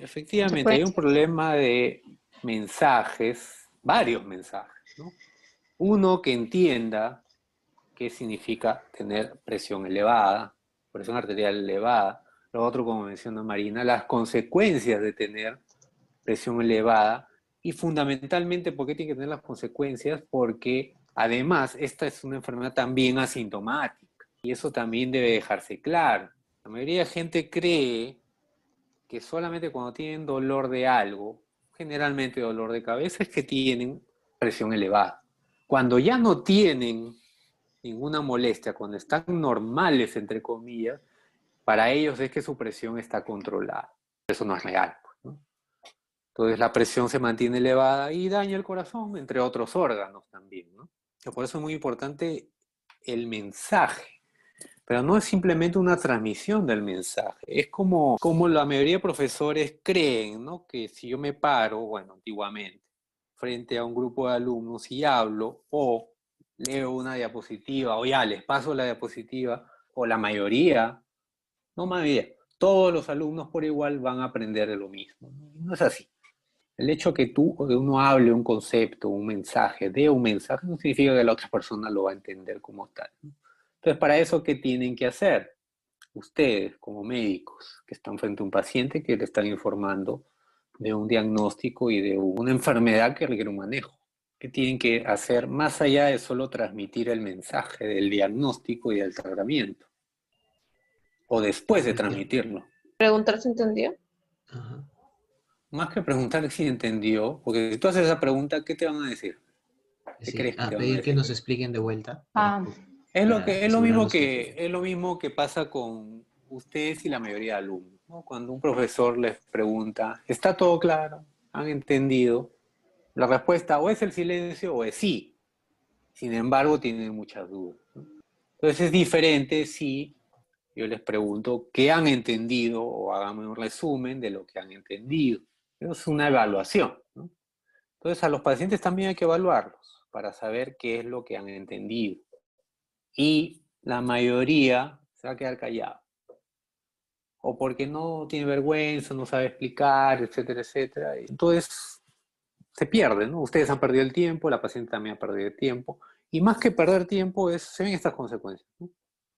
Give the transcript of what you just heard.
Efectivamente, hay un problema de mensajes, varios mensajes, ¿no? Uno que entienda qué significa tener presión elevada, presión arterial elevada. Lo otro, como menciona Marina, las consecuencias de tener presión elevada y fundamentalmente, ¿por qué tiene que tener las consecuencias? Porque además esta es una enfermedad también asintomática y eso también debe dejarse claro. La mayoría de gente cree que solamente cuando tienen dolor de algo, generalmente dolor de cabeza, es que tienen presión elevada. Cuando ya no tienen ninguna molestia, cuando están normales, entre comillas, para ellos es que su presión está controlada. Eso no es real. Pues, Entonces la presión se mantiene elevada y daña el corazón, entre otros órganos también. Por eso es muy importante el mensaje. Pero no es simplemente una transmisión del mensaje. Es como, como la mayoría de profesores creen, ¿no? Que si yo me paro, bueno, antiguamente, frente a un grupo de alumnos y hablo, o leo una diapositiva, o ya les paso la diapositiva, o la mayoría, no mayoría, todos los alumnos por igual van a aprender de lo mismo. No es así. El hecho que tú o que uno hable un concepto, un mensaje, dé un mensaje, no significa que la otra persona lo va a entender como tal. Entonces, para eso, ¿qué tienen que hacer? Ustedes, como médicos, que están frente a un paciente que le están informando de un diagnóstico y de una enfermedad que requiere un manejo. ¿Qué tienen que hacer más allá de solo transmitir el mensaje del diagnóstico y del tratamiento? O después de transmitirlo. ¿Preguntar si entendió? Más que preguntar si entendió, porque si tú haces esa pregunta, ¿qué te van a decir? ¿Qué crees que a pedir que nos expliquen de vuelta. Ah. Es lo, que, es, lo mismo que, es lo mismo que pasa con ustedes y la mayoría de alumnos. Cuando un profesor les pregunta, ¿está todo claro? ¿Han entendido? La respuesta o es el silencio o es sí. Sin embargo, tienen muchas dudas. Entonces es diferente si yo les pregunto qué han entendido o háganme un resumen de lo que han entendido. Eso es una evaluación. Entonces a los pacientes también hay que evaluarlos para saber qué es lo que han entendido. Y la mayoría se va a quedar callado. O porque no tiene vergüenza, no sabe explicar, etcétera, etcétera. Entonces se pierde, ¿no? Ustedes han perdido el tiempo, la paciente también ha perdido el tiempo, y más que perder tiempo es, se ven estas consecuencias.